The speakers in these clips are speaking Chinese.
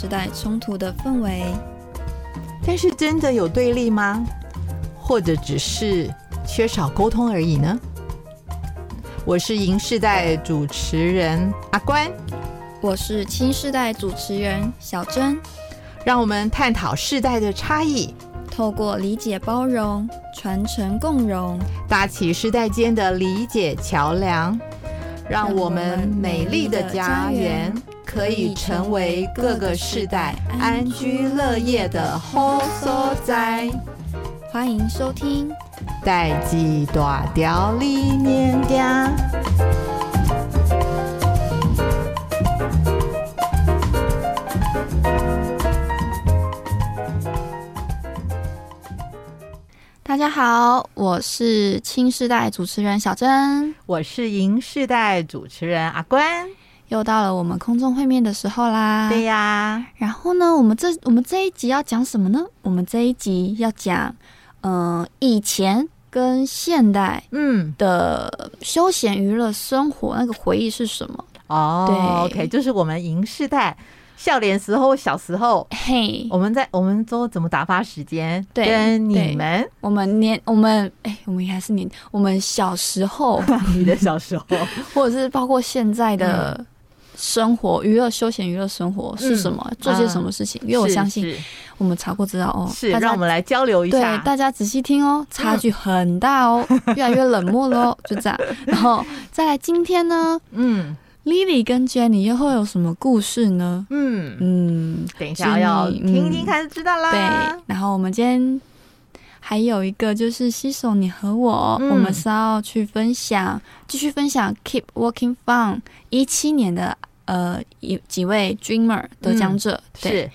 时代冲突的氛围？但是真的有对立吗？或者只是缺少沟通而已呢？我是银世代主持人阿关，我是青世代主持人小珍，让我们探讨世代的差异，透过理解包容、传承共融，搭起世代间的理解桥梁。让我们美丽的家园可以成为各个世代安居乐业的好所在。欢迎收听《代际大调理念家》。大家好，我是青世代主持人小珍，我是银世代主持人阿关，又到了我们空中会面的时候啦。对呀，然后呢，我们这我们这一集要讲什么呢？我们这一集要讲，嗯、呃，以前跟现代嗯的休闲娱乐生活、嗯、那个回忆是什么？哦，对，OK，就是我们银世代。笑脸时候，小时候，嘿，我们在我们都怎么打发时间？对，跟你们，我们年，我们哎，我们应该是年，我们小时候，你的小时候，或者是包括现在的生活、娱乐、休闲娱乐生活是什么？做些什么事情？因为我相信，我们查过资料哦。是，让我们来交流一下。对，大家仔细听哦，差距很大哦，越来越冷漠了哦，就这样。然后再来，今天呢，嗯。Lily 跟 Jenny 又会有什么故事呢？嗯嗯，等一下要听听看就知道啦。对，然后我们今天还有一个就是西手你和我，嗯、我们是要去分享，继续分享 Keep Working Fun 一七年的呃一几位 Dreamer 得奖者。嗯、对是，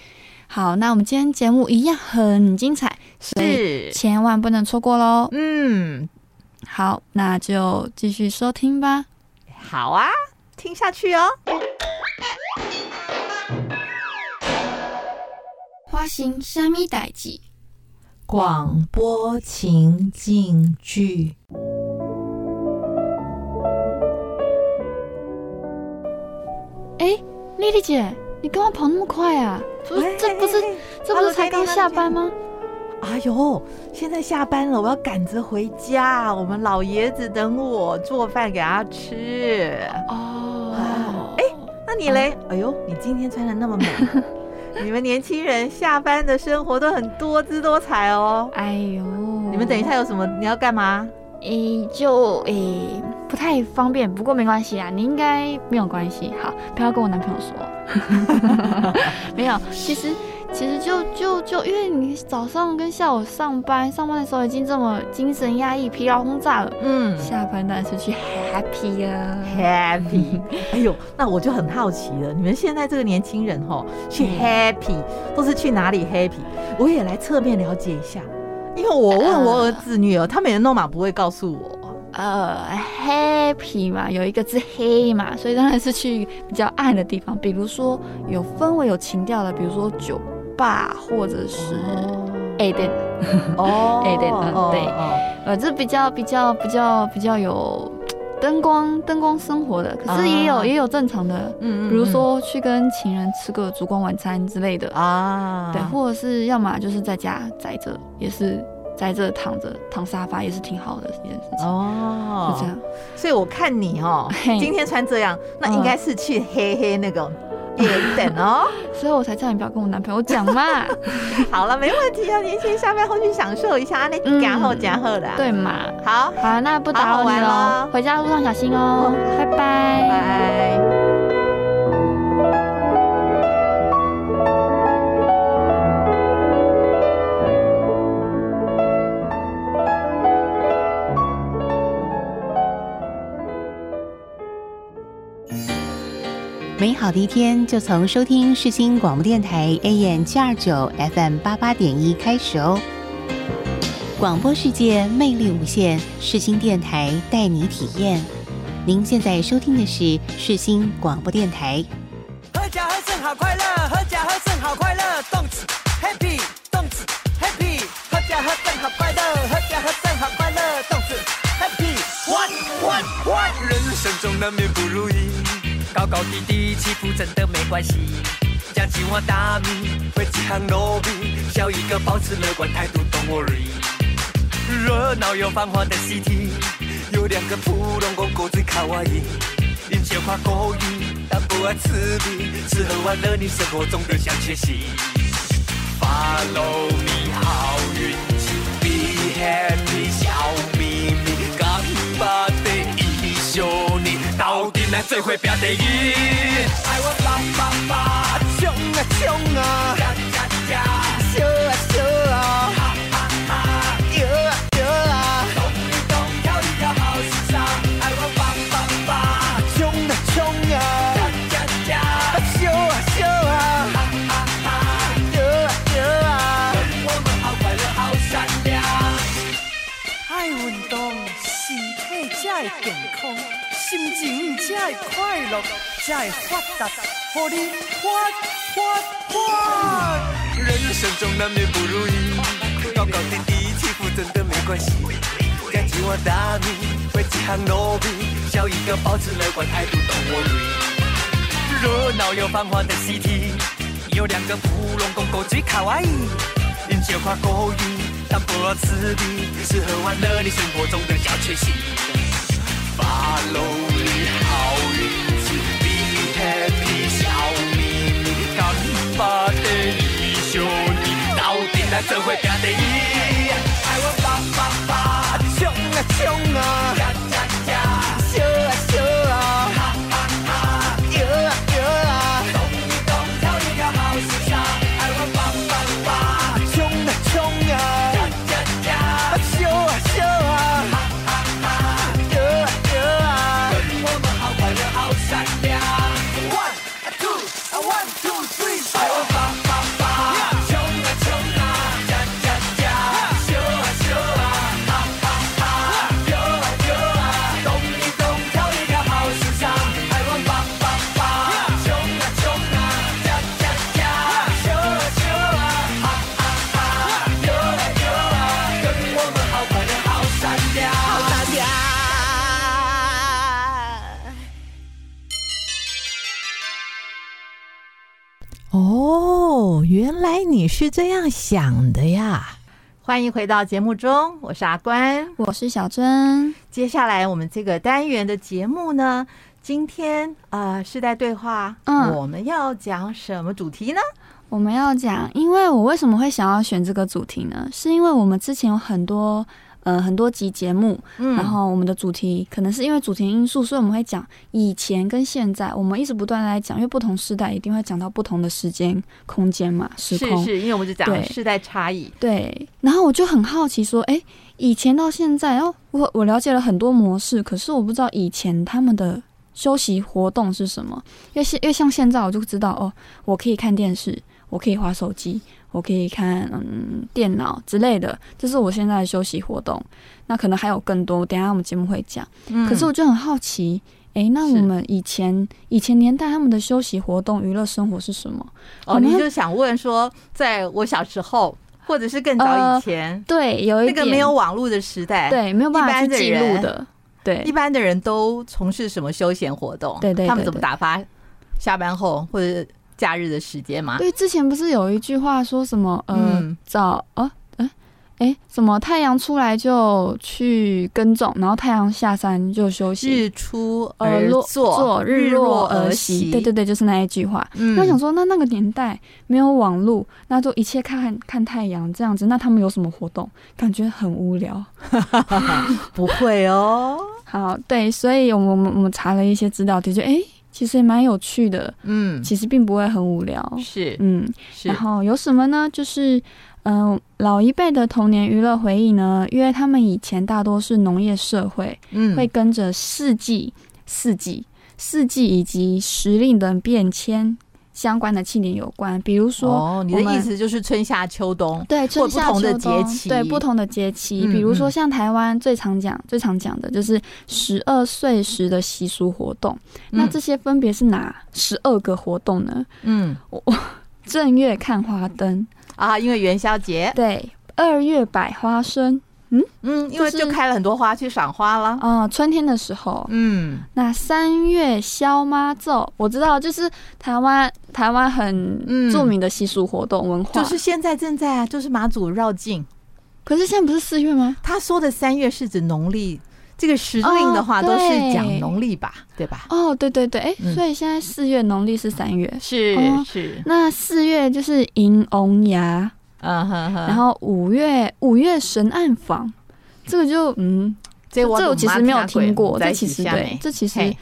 好，那我们今天节目一样很精彩，所以千万不能错过喽。嗯，好，那就继续收听吧。好啊。听下去哦。发生什么代志？广播情境剧。哎，丽丽姐，你干嘛跑那么快啊？不是，这不是，这不是才刚下班吗？哎呦，现在下班了，我要赶着回家。我们老爷子等我做饭给他吃。哦，哎，那你嘞？哎呦，你今天穿的那么美。你们年轻人下班的生活都很多姿多彩哦。哎呦，你们等一下有什么？你要干嘛？哎，就诶，不太方便，不过没关系啊，你应该没有关系。好，不要跟我男朋友说。没有，其实。其实就就就因为你早上跟下午上班，上班的时候已经这么精神压抑、疲劳轰炸了，嗯，下班当然是去 happy 啊，happy。哎呦，那我就很好奇了，你们现在这个年轻人吼，去 happy 都是去哪里 happy？我也来侧面了解一下，因为我问我儿子女儿，他们也弄嘛不会告诉我。呃，happy 嘛，有一个字黑嘛，所以当然是去比较暗的地方，比如说有氛围、有情调的，比如说酒。吧，或者是 A 店哦，A 店嗯对，呃，这比较比较比较比较有灯光灯光生活的，可是也有也有正常的，嗯，比如说去跟情人吃个烛光晚餐之类的。啊，对，或者是要么就是在家宅着，也是宅着躺着躺沙发也是挺好的一件事情。哦，就这样，所以我看你哦，今天穿这样，那应该是去黑黑那个。点等哦。所以我才叫你不要跟我男朋友讲嘛。好了，没问题啊，年轻人下班后去享受一下，那加厚加厚的，对嘛？好，好，那不打扰你了，回家路上小心哦，拜拜，拜。美好的一天就从收听世新广播电台 AM 七二九 FM 八八点一开始哦。广播世界魅力无限，世新电台带你体验。您现在收听的是世新广播电台。合家喝声好快乐，合家喝声好快乐，动词 happy，动词 happy，合家喝声好快乐，合家喝声好快乐，动词 happy。What what what？人生中难免不如意。高高低低起伏真的没关系，将几碗大米会几行糯米，笑一个保持乐观态度，Don't worry。热闹又繁华的 city，有两个普通公狗最卡哇伊，因小夸勾引，但不爱刺鼻，吃喝玩乐你生活中的小确幸。Follow me，好运气，Be happy，笑眯眯，干巴的一宿。到底哪最会表得赢？爱我爸爸啊才快乐，才会发达，让你发发发。人生中难免不如意，高高低低起伏真的没关系。该计划大米，会几行糯米，笑一个保持乐观态度，Don't worry。热闹又繁华的 CT，有两个普龙公狗最卡哇伊，因小夸勾引，但不要刺鼻，吃喝玩乐你生活中的小确幸。Follow happy，笑眯眯，干巴的一宿你到底在怎会变得意？爱我爸爸爸，冲啊冲啊，是这样想的呀！欢迎回到节目中，我是阿关，我是小珍。接下来我们这个单元的节目呢，今天呃，世代对话，嗯，我们要讲什么主题呢？我们要讲，因为我为什么会想要选这个主题呢？是因为我们之前有很多。呃，很多集节目，嗯，然后我们的主题可能是因为主题因素，所以我们会讲以前跟现在，我们一直不断的来讲，因为不同时代一定会讲到不同的时间空间嘛，时空，是是，因为我们就讲时代差异，对，对。然后我就很好奇说，哎，以前到现在，哦，我我了解了很多模式，可是我不知道以前他们的休息活动是什么，因为现因为像现在我就知道，哦，我可以看电视，我可以划手机。我可以看嗯电脑之类的，这是我现在的休息活动。那可能还有更多，等一下我们节目会讲。嗯，可是我就很好奇，哎、欸，那我们以前以前年代他们的休息活动、娱乐生活是什么？哦，你就想问说，在我小时候，或者是更早以前，呃、对，有一那个没有网络的时代，对，没有办法去记录的，对，一般的人都从事什么休闲活动？对对，对，对，对，他们怎么打发下班后或者？假日的时间吗？对，之前不是有一句话说什么？呃，嗯、早啊，哎、哎，什么太阳出来就去耕种，然后太阳下山就休息。日出而作，日落而息。对对对，就是那一句话。嗯，那想说，那那个年代没有网络，那就一切看看太阳这样子。那他们有什么活动？感觉很无聊。不会哦。好，对，所以我们我们我们查了一些资料，就觉得哎，其实也蛮有趣的。嗯，其实并不会很无聊。是，嗯，是。然后有什么呢？就是。嗯、呃，老一辈的童年娱乐回忆呢，因为他们以前大多是农业社会，嗯，会跟着四季、四季、四季以及时令的变迁相关的庆典有关。比如说，哦，你的意思就是春夏秋冬，对，春夏秋冬的节气，对，不同的节气。比如说，像台湾最常讲、最常讲的就是十二岁时的习俗活动。嗯、那这些分别是哪十二个活动呢？嗯，我 正月看花灯。啊，因为元宵节，对，二月百花生，嗯嗯，因为就开了很多花去赏花了。啊，春天的时候，嗯，那三月消妈奏，我知道，就是台湾台湾很著名的习俗活动文化，就是现在正在啊，就是妈祖绕境。可是现在不是四月吗？他说的三月是指农历，这个时令的话都是讲农历吧，对吧？哦，对对对，哎，所以现在四月农历是三月，是是。那四月就是迎王爷，嗯哼哼。然后五月五月神暗访，这个就嗯，这我这我其实没有听过，这其实对，这其实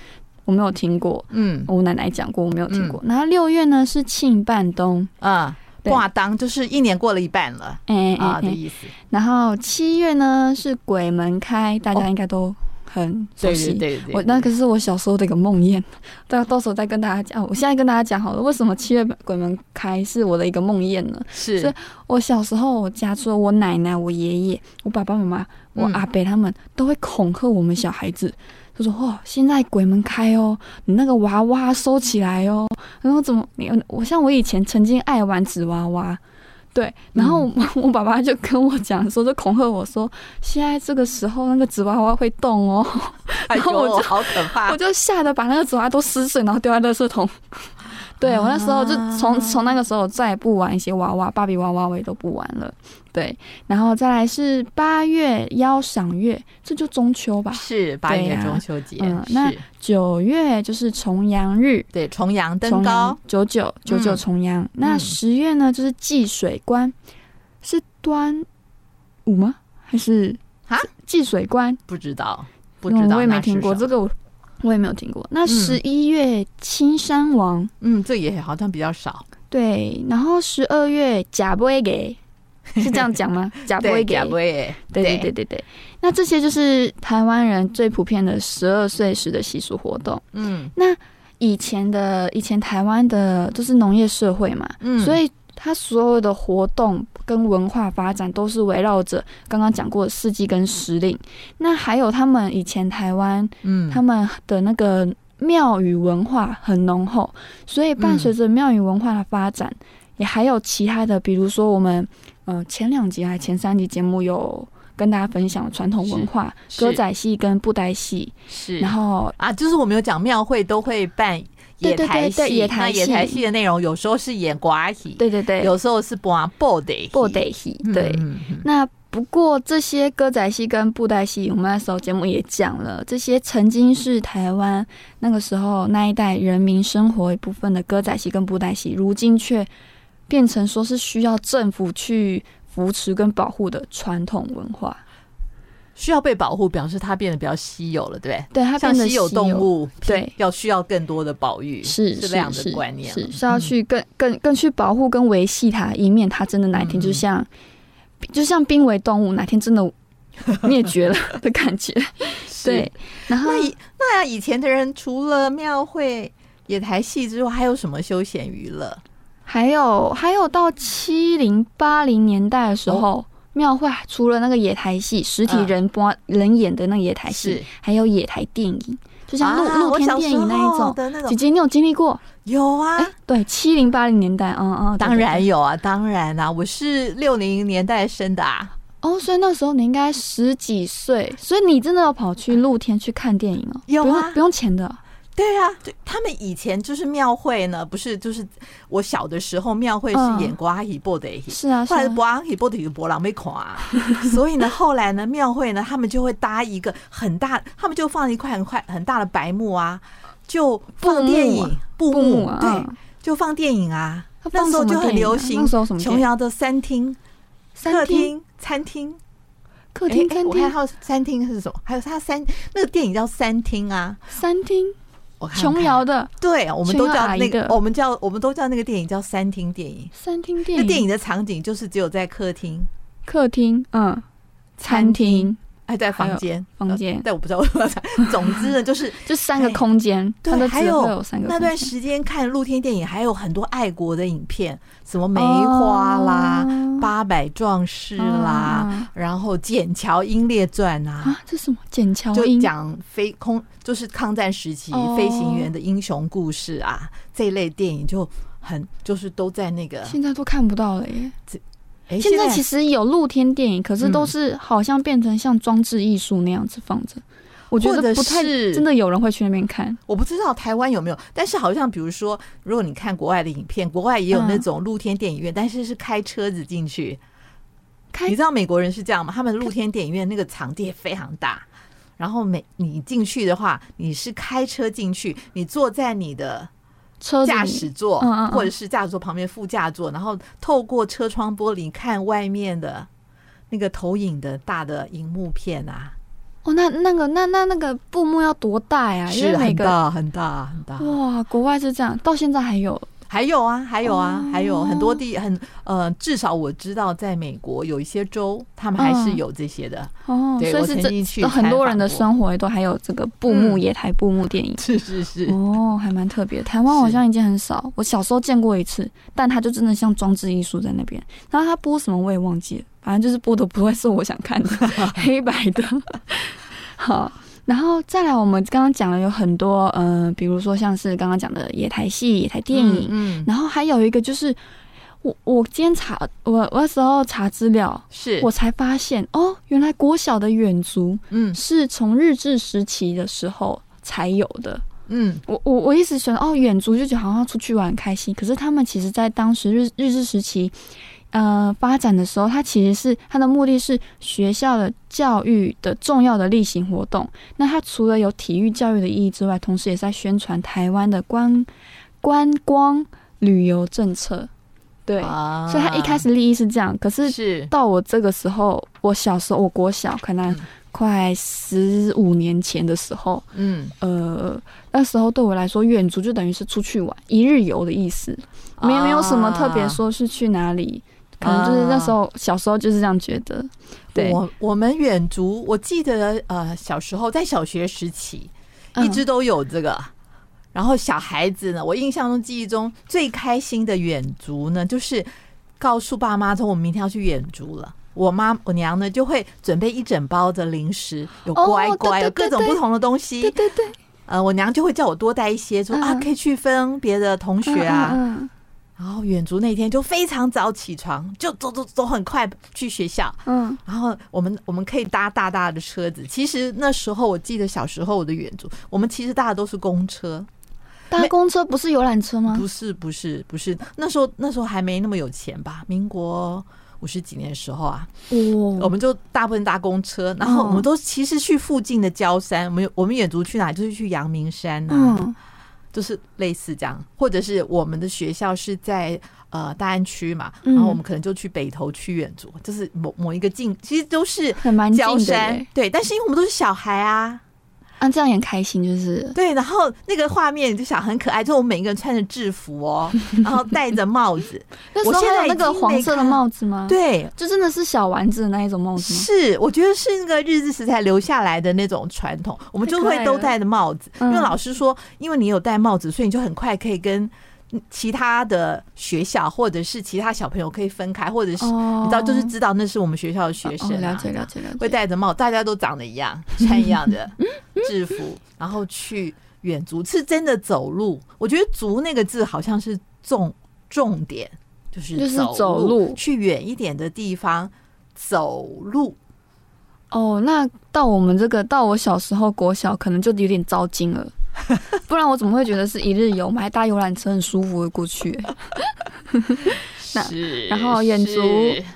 我没有听过，嗯，我奶奶讲过，我没有听过。然后六月呢是庆半冬，啊。挂当就是一年过了一半了，哎啊的意思。然后七月呢是鬼门开，大家应该都很熟悉。对对对，我那可是我小时候的一个梦魇，到到时候再跟大家讲。我现在跟大家讲好了，为什么七月鬼门开是我的一个梦魇呢？是，我小时候我家除了我奶奶、我爷爷、我爸爸妈妈、我阿伯他们都会恐吓我们小孩子。他说：“哦，现在鬼门开哦，你那个娃娃收起来哦。然后怎么你我像我以前曾经爱玩纸娃娃，对，然后我，我爸爸就跟我讲说，就恐吓我说，现在这个时候那个纸娃娃会动哦。然后我就、哎、好可怕，我就吓得把那个纸娃娃都撕碎，然后丢在垃圾桶。”对，我那时候就从从那个时候再也不玩一些娃娃、芭比娃娃，我也都不玩了。对，然后再来是八月邀赏月，这就中秋吧？是八月中秋节。嗯，那九月就是重阳日，对，重阳登高，九九九九重阳。那十月呢，就是祭水关，是端午吗？还是啊？祭水关不知道，不知道，我也没听过这个。我也没有听过。那十一月青山王，嗯，这也好像比较少。对，然后十二月假不会给，是这样讲吗？假不会给，假不会给。对对对对对。那这些就是台湾人最普遍的十二岁时的习俗活动。嗯，那以前的以前台湾的都是农业社会嘛，嗯，所以。它所有的活动跟文化发展都是围绕着刚刚讲过的四季跟时令。那还有他们以前台湾，嗯，他们的那个庙宇文化很浓厚，所以伴随着庙宇文化的发展，也还有其他的，比如说我们呃前两集还前三集节目有跟大家分享传统文化，歌仔戏跟布袋戏，是，然后啊，就是我们有讲庙会都会办。野台戏，野台戏的内容有时候是演寡戏，对对对，有时候是播布袋布袋戏。对，那不过这些歌仔戏跟布袋戏，我们那时候节目也讲了，这些曾经是台湾那个时候那一代人民生活一部分的歌仔戏跟布袋戏，如今却变成说是需要政府去扶持跟保护的传统文化。需要被保护，表示它变得比较稀有了，对不对？对，它变得稀有动物，对，要需要更多的保育，是是这样的观念，是是要去更更更去保护跟维系它，以免它真的哪一天就像、嗯、就像濒危动物哪天真的灭绝了的感觉。对，然后那以那以前的人除了庙会、野台戏之外，还有什么休闲娱乐？还有还有到七零八零年代的时候。哦庙会除了那个野台戏，实体人播、呃、人演的那个野台戏，还有野台电影，就像露露、啊、天电影那一种。种姐姐，你有经历过？有啊，欸、对，七零八零年代，嗯嗯，当然有啊，当然啊，我是六零年代生的啊。哦，所以那时候你应该十几岁，所以你真的要跑去露天去看电影哦？有啊，不用不用钱的。对啊，对，他们以前就是庙会呢，不是就是我小的时候庙会是演国阿喜波的，是啊，后来博阿喜波的博朗没垮，所以呢，后来呢庙会呢，他们就会搭一个很大，他们就放一块很块很大的白幕啊，就放电影布幕，对，就放电影啊，那时候就很流行琼瑶的三厅、客厅、餐厅。客厅、餐厅，我看还有餐厅是什么？还有他三那个电影叫三厅啊，三厅。琼瑶的，对，我们都叫那个，我们叫我们都叫那个电影叫三厅电影。三厅电影，那电影的场景就是只有在客厅、客厅，嗯，餐厅。还在房间，房间，但我不知道为什么。总之呢，就是 这三个空间，对，还有。那段时间看露天电影，还有很多爱国的影片，什么梅花啦、八百壮士啦，然后《剑桥英烈传》啊，这什么？剑桥就讲飞空，就是抗战时期飞行员的英雄故事啊，这一类电影就很，就是都在那个，现在都看不到了耶。现在其实有露天电影，可是都是好像变成像装置艺术那样子放着。我觉得不太真的有人会去那边看。我不知道台湾有没有，但是好像比如说，如果你看国外的影片，国外也有那种露天电影院，但是是开车子进去。你知道美国人是这样吗？他们露天电影院那个场地也非常大，然后每你进去的话，你是开车进去，你坐在你的。驾驶座，或者是驾驶座旁边副驾座，然后透过车窗玻璃看外面的那个投影的大的荧幕片啊！哦，那那个那那那个布幕要多大呀？是很大很大很大。哇，国外是这样，到现在还有。还有啊，还有啊，还有很多地很呃，至少我知道，在美国有一些州，他们还是有这些的哦。所以是这很多人的生活都还有这个布幕野台布幕电影，是是是哦，还蛮特别。台湾好像已经很少，我小时候见过一次，但它就真的像装置艺术在那边。然后它播什么我也忘记了，反正就是播的不会是我想看的，黑白的。好。然后再来，我们刚刚讲了有很多，嗯、呃，比如说像是刚刚讲的野台戏、野台电影，嗯，嗯。然后还有一个就是，我我今天查我我那时候查资料，是。我才发现哦，原来国小的远足，嗯，是从日治时期的时候才有的，嗯，我我我一直觉得哦，远足就觉得好像出去玩开心，可是他们其实在当时日日治时期。呃，发展的时候，它其实是它的目的是学校的教育的重要的例行活动。那它除了有体育教育的意义之外，同时也在宣传台湾的观观光旅游政策。对，啊、所以它一开始利益是这样。可是到我这个时候，我小时候，我国小可能快十五年前的时候，嗯，呃，那时候对我来说，远足就等于是出去玩一日游的意思，没没有什么特别说是去哪里。可能就是那时候小时候就是这样觉得。对，我我们远足，我记得呃小时候在小学时期一直都有这个。然后小孩子呢，我印象中记忆中最开心的远足呢，就是告诉爸妈说我们明天要去远足了。我妈我娘呢就会准备一整包的零食，有乖乖，有各种不同的东西。对对对。呃，我娘就会叫我多带一些，说啊可以去分别的同学啊。然后远足那天就非常早起床，就走走走很快去学校。嗯，然后我们我们可以搭大大的车子。其实那时候我记得小时候我的远足，我们其实搭的都是公车。搭公车不是游览车吗？不是不是不是，那时候那时候还没那么有钱吧？民国五十几年的时候啊，哦，我们就大部分搭公车，然后我们都其实去附近的郊山。我们我们远足去哪？就是去阳明山呐、啊。嗯就是类似这样，或者是我们的学校是在呃大安区嘛，然后我们可能就去北投区远足，就是某某一个近，其实都是很蛮近的，对。但是因为我们都是小孩啊。啊，这样也很开心，就是对。然后那个画面就想很可爱，就我们每一个人穿着制服哦，然后戴着帽子。那时候还有那个黄色的帽子吗？对，就真的是小丸子的那一种帽子吗？是，我觉得是那个日治时代留下来的那种传统，我们就会都戴着帽子。因为老师说，因为你有戴帽子，所以你就很快可以跟。其他的学校或者是其他小朋友可以分开，或者是你知道，就是知道那是我们学校的学生，了解了解了解，会戴着帽，大家都长得一样，穿一样的 制服，然后去远足，是真的走路。我觉得“足”那个字好像是重重点，就是就是走路去远一点的地方走路。哦，那到我们这个到我小时候国小，可能就有点糟心了。不然我怎么会觉得是一日游？我们还搭游览车很舒服的过去、欸。那是，然后远足，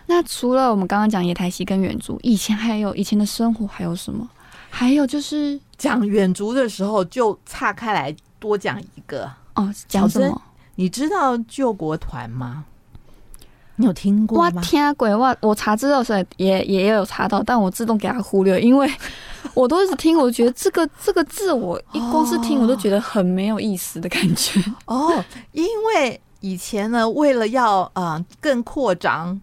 那除了我们刚刚讲野台戏跟远足，以前还有以前的生活还有什么？还有就是讲远足的时候就岔开来多讲一个哦，讲什么？你知道救国团吗？你有听过吗？我听过，我我查资料时也也有查到，但我自动给他忽略，因为我都一直听，我觉得这个这个字，我一光是听我都觉得很没有意思的感觉。哦，因为。以前呢，为了要呃更扩张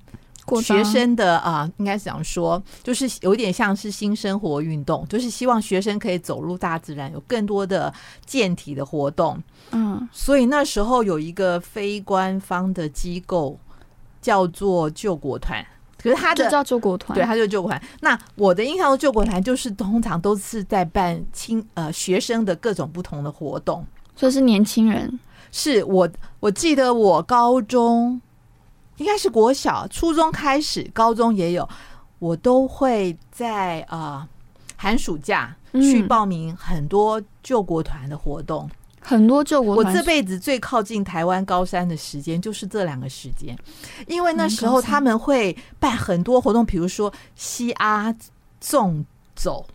学生的啊、应该是讲说，就是有点像是新生活运动，就是希望学生可以走入大自然，有更多的健体的活动。嗯，所以那时候有一个非官方的机构叫做救国团，可是他的就叫救国团，对，他就救国团。那我的印象中，救国团就是通常都是在办青呃学生的各种不同的活动，所以是年轻人。是我，我记得我高中应该是国小、初中开始，高中也有，我都会在呃寒暑假去报名很多救国团的活动。很多救国，我这辈子最靠近台湾高山的时间就是这两个时间，因为那时候他们会办很多活动，比如说西阿纵走，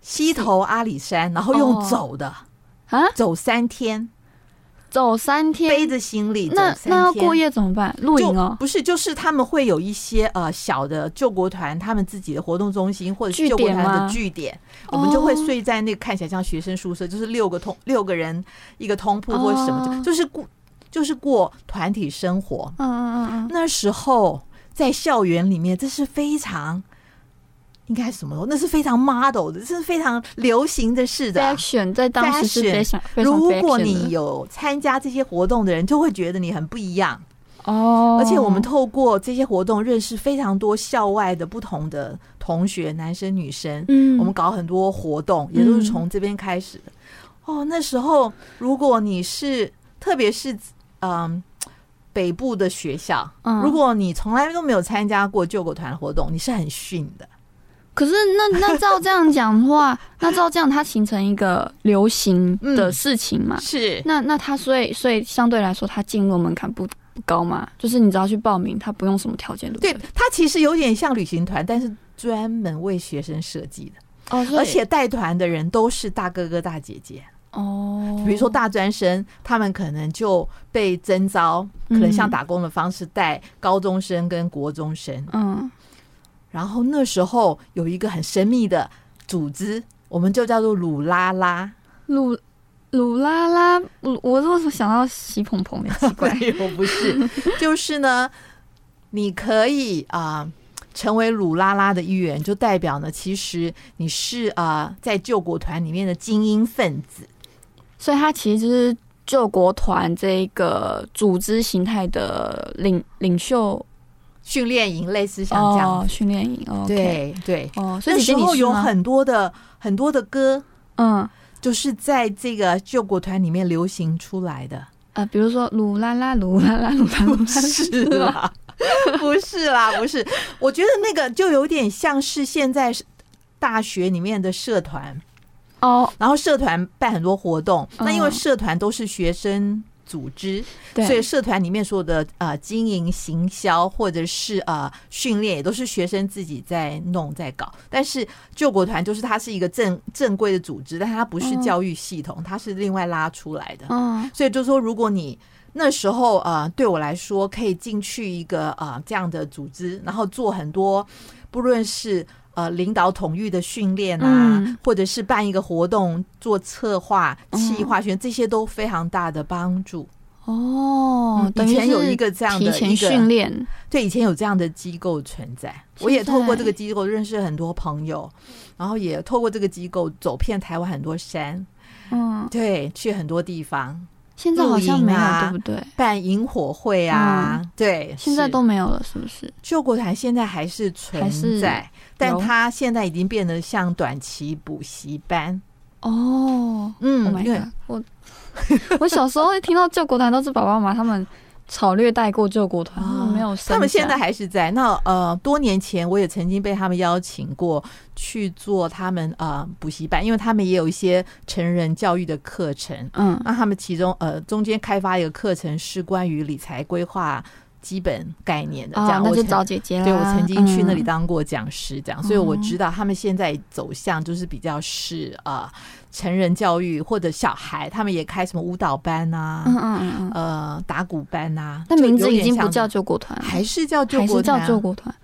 西头阿里山，然后用走的啊，走三天。走三天，背着行李，那那要过夜怎么办？露营哦？不是，就是他们会有一些呃小的救国团，他们自己的活动中心或者是救国团的据点，我们就会睡在那个看起来像学生宿舍，就是六个通六个人一个通铺或者什么，就是过就是过团体生活。嗯嗯嗯嗯，那时候在校园里面，这是非常。应该什么时候？那是非常 model 的，这是非常流行的事的。Fashion 在当时是非常，非常如果你有参加这些活动的人，就会觉得你很不一样哦。而且我们透过这些活动认识非常多校外的不同的同学，男生女生。嗯，我们搞很多活动，也都是从这边开始的。哦，那时候如果你是，特别是嗯北部的学校，如果你从来都没有参加过救国团活动，你是很逊的。可是那那照这样讲的话，那照这样它形成一个流行的事情嘛？嗯、是。那那它所以所以相对来说，它进入门槛不不高嘛？就是你只要去报名，它不用什么条件，对不对？对，它其实有点像旅行团，但是专门为学生设计的。哦。而且带团的人都是大哥哥大姐姐。哦。比如说大专生，他们可能就被征招，可能像打工的方式带高中生跟国中生。嗯。然后那时候有一个很神秘的组织，我们就叫做鲁拉拉。鲁鲁拉拉，我我为什么想到喜鹏鹏？奇怪，我不是，就是呢，你可以啊、呃、成为鲁拉拉的一员，就代表呢，其实你是啊、呃、在救国团里面的精英分子，所以他其实就是救国团这一个组织形态的领领袖。训练营类似像这样哦训练营，哦对对。哦，所以那时候有很多的很多的歌，嗯，就是在这个救国团里面流行出来的。啊，比如说噜啦啦噜啦啦噜啦，不是啦，不是啦，不是，我觉得那个就有点像是现在大学里面的社团哦，然后社团办很多活动，那因为社团都是学生。组织，所以社团里面所有的呃经营、行销或者是呃训练，也都是学生自己在弄在搞。但是救国团就是它是一个正正规的组织，但它不是教育系统，它是另外拉出来的。嗯，所以就说，如果你那时候呃对我来说可以进去一个呃这样的组织，然后做很多，不论是。呃，领导统御的训练啊，嗯、或者是办一个活动做策划、企划学，这些都非常大的帮助。哦，以前有一个这样的提前训练，对，以前有这样的机构存在。我也透过这个机构认识很多朋友，然后也透过这个机构走遍台湾很多山。嗯，对，去很多地方。现在好像没有，对不对？办萤火会啊，对，现在都没有了，是不是？救国团现在还是存在，但他现在已经变得像短期补习班哦。嗯，我我小时候一听到救国团都是爸爸妈妈他们草略带过救国团，哦、没有。他们现在还是在。那呃，多年前我也曾经被他们邀请过去做他们呃补习班，因为他们也有一些成人教育的课程。嗯，那他们其中呃中间开发一个课程是关于理财规划基本概念的，这样、哦、那就找姐姐了。对，我曾经去那里当过讲师，这样，嗯、所以我知道他们现在走向就是比较是呃。成人教育或者小孩，他们也开什么舞蹈班啊，嗯嗯嗯呃，打鼓班啊。那名字已经不叫救国团，还是叫救国团？还是叫救国团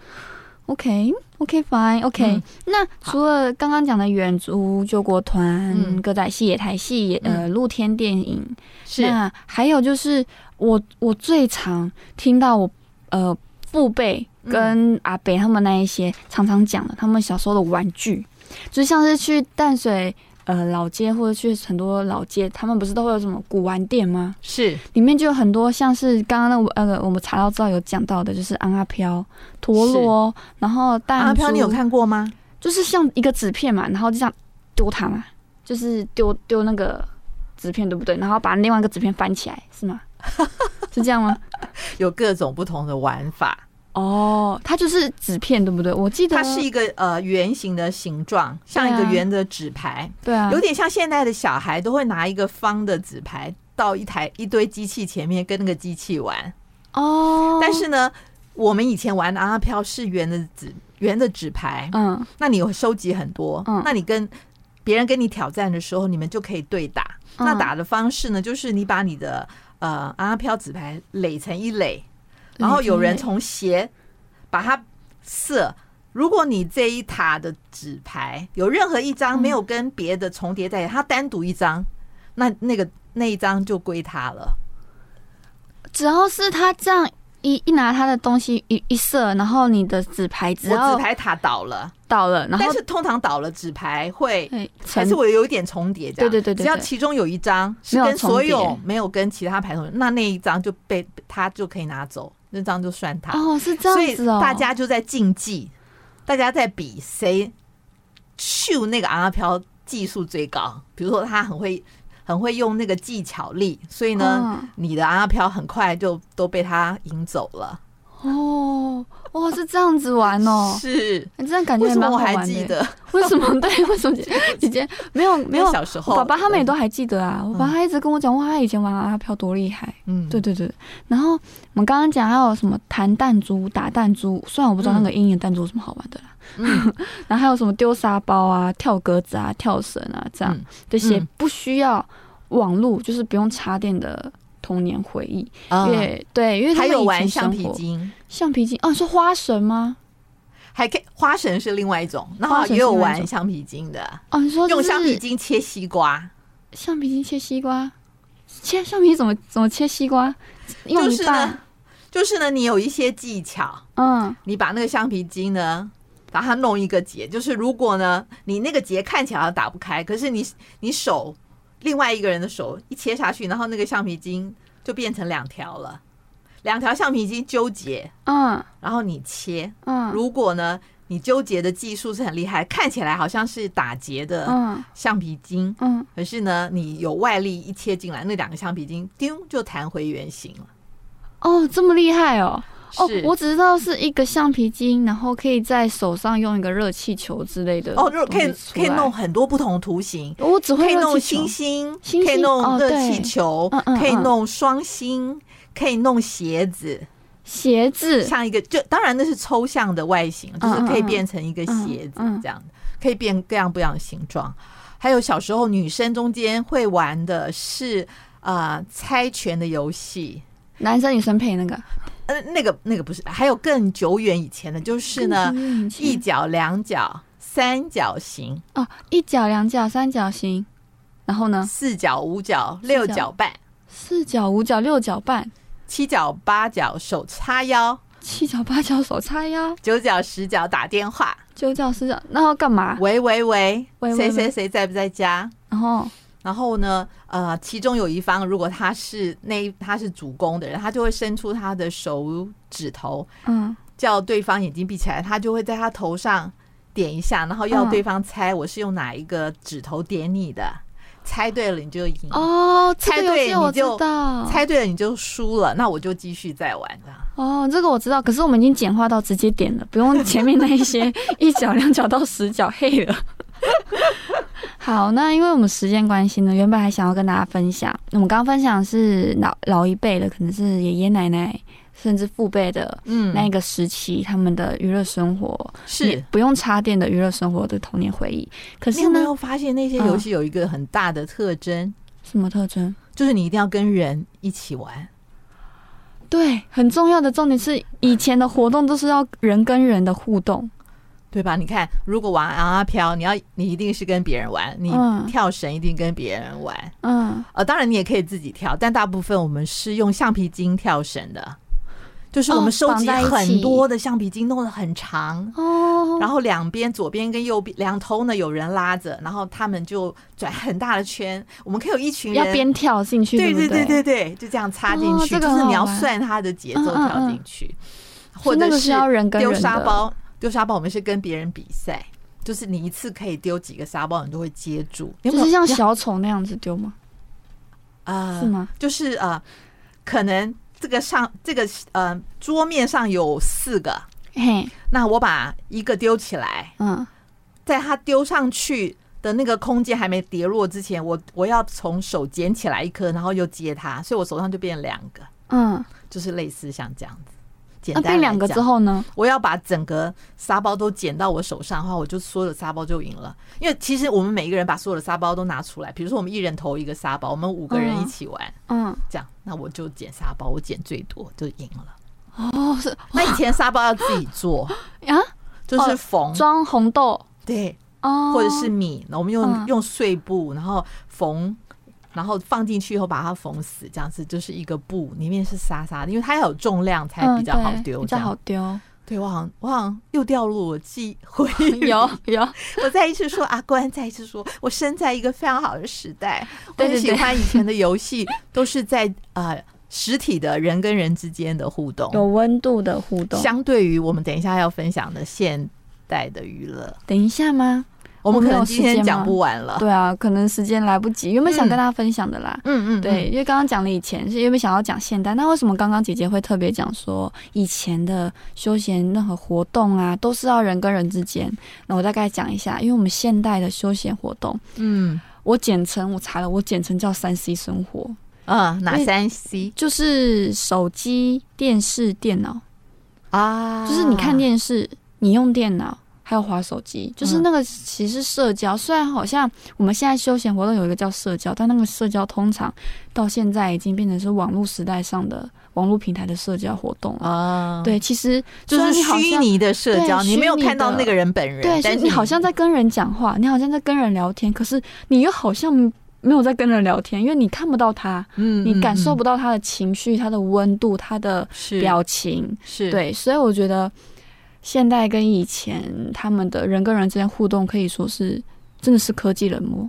？OK，OK，Fine，OK。Okay, okay, OK, 嗯、那除了刚刚讲的远足救国团、嗯、歌仔戏、野台戏、呃，露天电影，是那还有就是我我最常听到我呃父辈跟阿北他们那一些常常讲的，他们小时候的玩具，就像是去淡水。呃，老街或者去很多老街，他们不是都会有什么古玩店吗？是，里面就有很多像是刚刚那个呃，我们查到知道有讲到的，就是安阿飘、陀螺，然后弹珠。阿飘你有看过吗？就是像一个纸片嘛，然后就这样丢它嘛，就是丢丢那个纸片，对不对？然后把另外一个纸片翻起来，是吗？是这样吗？有各种不同的玩法。哦，它就是纸片，对不对？我记得它是一个呃圆形的形状，像一个圆的纸牌，对啊，有点像现在的小孩都会拿一个方的纸牌到一台一堆机器前面跟那个机器玩哦。但是呢，我们以前玩的阿飘是圆的纸圆的纸牌，嗯，那你有收集很多，嗯，那你跟别人跟你挑战的时候，你们就可以对打。那打的方式呢，就是你把你的呃阿飘纸牌垒成一垒。然后有人从斜把它射，如果你这一塔的纸牌有任何一张没有跟别的重叠在它单独一张，那那个那一张就归他了。只要是他这样一一拿他的东西一一射，然后你的纸牌只要纸牌塔倒了。倒了，然后但是通常倒了纸牌会还是会有一点重叠，这样。对对对对，只要其中有一张是跟所有没有跟其他牌同，那那一张就被他就可以拿走。那张就算他。哦，是这样子哦，所以大家就在竞技，大家在比谁秀那个阿飘技术最高。比如说他很会很会用那个技巧力，所以呢，嗯、你的阿飘很快就都被他赢走了。哦，哇，是这样子玩哦，是，你这样感觉蛮好玩的。我还记得为什么？对，为什么姐姐姐没有没有？小时候，爸爸他们也都还记得啊。我爸他一直跟我讲，哇，他以前玩阿飘多厉害。嗯，对对对。然后我们刚刚讲还有什么弹弹珠、打弹珠，虽然我不知道那个阴影弹珠有什么好玩的啦。嗯。然后还有什么丢沙包啊、跳格子啊、跳绳啊，这样这些不需要网络，就是不用插电的。童年回忆，因为对，因为还有玩橡皮筋，橡皮筋哦，是花绳吗？还可以，花绳是另外一种，然后也有玩橡皮筋的哦。你说用橡皮筋切西瓜，橡皮筋切西瓜，切橡皮筋怎么怎么切西瓜？就是呢，就是呢，你有一些技巧，嗯，你把那个橡皮筋呢，把它弄一个结，就是如果呢，你那个结看起来打不开，可是你你手。另外一个人的手一切下去，然后那个橡皮筋就变成两条了，两条橡皮筋纠结，嗯，然后你切，嗯，如果呢，你纠结的技术是很厉害，看起来好像是打结的橡皮筋，嗯，可是呢，你有外力一切进来，那两个橡皮筋丢就弹回原形了。哦，这么厉害哦！哦，我只知道是一个橡皮筋，然后可以在手上用一个热气球之类的哦，可以可以弄很多不同的图形。我只会弄星星，星星可以弄热气球，哦、可以弄双星，嗯嗯嗯，可以弄鞋子，鞋子。像一个就当然那是抽象的外形，就是可以变成一个鞋子这样的，可以变各样不一样的形状。还有小时候女生中间会玩的是啊、呃、猜拳的游戏，男生女生配那个。呃，那个那个不是，还有更久远以前的，就是呢，一角、两角、三角形。哦，一角、两角、三角形，然后呢，四角、五角、六角半，四角、五角、六角半，七角、八角手叉腰，七角、八角手叉腰，九角、十角打电话，九角、十角，那要干嘛？喂喂喂，谁谁谁在不在家？然后。然后呢，呃，其中有一方如果他是那他是主攻的人，他就会伸出他的手指头，嗯，叫对方眼睛闭起来，他就会在他头上点一下，然后要对方猜我是用哪一个指头点你的。猜对了你就赢哦，猜对你就道，猜对了你就输了，那我就继续再玩这样。哦，这个我知道，可是我们已经简化到直接点了，不用前面那一些 一角、两角到十角嘿了。好，那因为我们时间关系呢，原本还想要跟大家分享，我们刚刚分享是老老一辈的，可能是爷爷奶奶甚至父辈的，嗯，那个时期他们的娱乐生活是不用插电的娱乐生活的童年回忆。可是有没有发现那些游戏有一个很大的特征？嗯、什么特征？就是你一定要跟人一起玩。对，很重要的重点是，以前的活动都是要人跟人的互动，对吧？你看，如果玩昂啊飘，你要你一定是跟别人玩；你跳绳一定跟别人玩。嗯，呃，当然你也可以自己跳，但大部分我们是用橡皮筋跳绳的。就是我们收集很多的橡皮筋，弄得很长哦，然后两边左边跟右边两头呢有人拉着，然后他们就转很大的圈。我们可以有一群人要边跳进去，对对对对对，就这样插进去，就是你要算它的节奏跳进去，或者是丢沙包，丢沙包我们是跟别人比赛，就是你一次可以丢几个沙包，你都会接住，就是像小丑那样子丢吗？啊，是吗？就是呃，可能。这个上这个呃桌面上有四个，嘿，那我把一个丢起来，嗯，在它丢上去的那个空间还没跌落之前，我我要从手捡起来一颗，然后又接它，所以我手上就变两个，嗯，就是类似像这样子。简单变两个之后呢，我要把整个沙包都捡到我手上的话，我就所有的沙包就赢了。因为其实我们每一个人把所有的沙包都拿出来，比如说我们一人投一个沙包，我们五个人一起玩，嗯，这样，那我就捡沙包，我捡最多就赢了。哦，是。那以前沙包要自己做。啊，就是缝。装红豆，对，哦，或者是米，那我们用用碎布，然后缝。然后放进去以后把它缝死，这样子就是一个布，里面是沙沙的，因为它要有重量才比较好丢，比较好丢。对，我好像我好像又掉入我记回忆。有有，我再一次说阿关，再一次说我生在一个非常好的时代。我很喜欢以前的游戏，都是在呃实体的人跟人之间的互动，有温度的互动。相对于我们等一下要分享的现代的娱乐，等一下吗？我们可能今天讲不完了，对啊，可能时间来不及。有没有想跟大家分享的啦？嗯嗯，对，因为刚刚讲了以前，是因为想要讲现代。那为什么刚刚姐姐会特别讲说以前的休闲任何活动啊，都是要人跟人之间？那我大概讲一下，因为我们现代的休闲活动，嗯，我简称我查了，我简称叫三 C 生活。嗯，哪三 C？就是手机、电视、电脑啊，就是你看电视，你用电脑。还有滑手机，就是那个其实社交，虽然好像我们现在休闲活动有一个叫社交，但那个社交通常到现在已经变成是网络时代上的网络平台的社交活动了。啊。对，其实就是虚拟的社交，你没有看到那个人本人，对，但是你好像在跟人讲话，你好像在跟人聊天，可是你又好像没有在跟人聊天，因为你看不到他，嗯，你感受不到他的情绪、他的温度、他的表情，是。对，所以我觉得。现代跟以前，他们的人跟人之间互动可以说是真的是科技冷漠。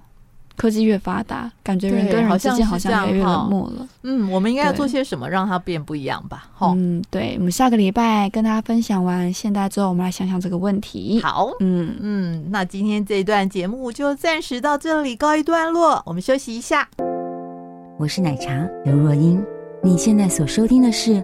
科技越发达，感觉人跟人之间好像越来越冷漠了。嗯，我们应该要做些什么让它变不一样吧？嗯，对，我们下个礼拜跟大家分享完现代之后，我们来想想这个问题。好，嗯嗯，那今天这一段节目就暂时到这里告一段落，我们休息一下。我是奶茶刘若英，你现在所收听的是。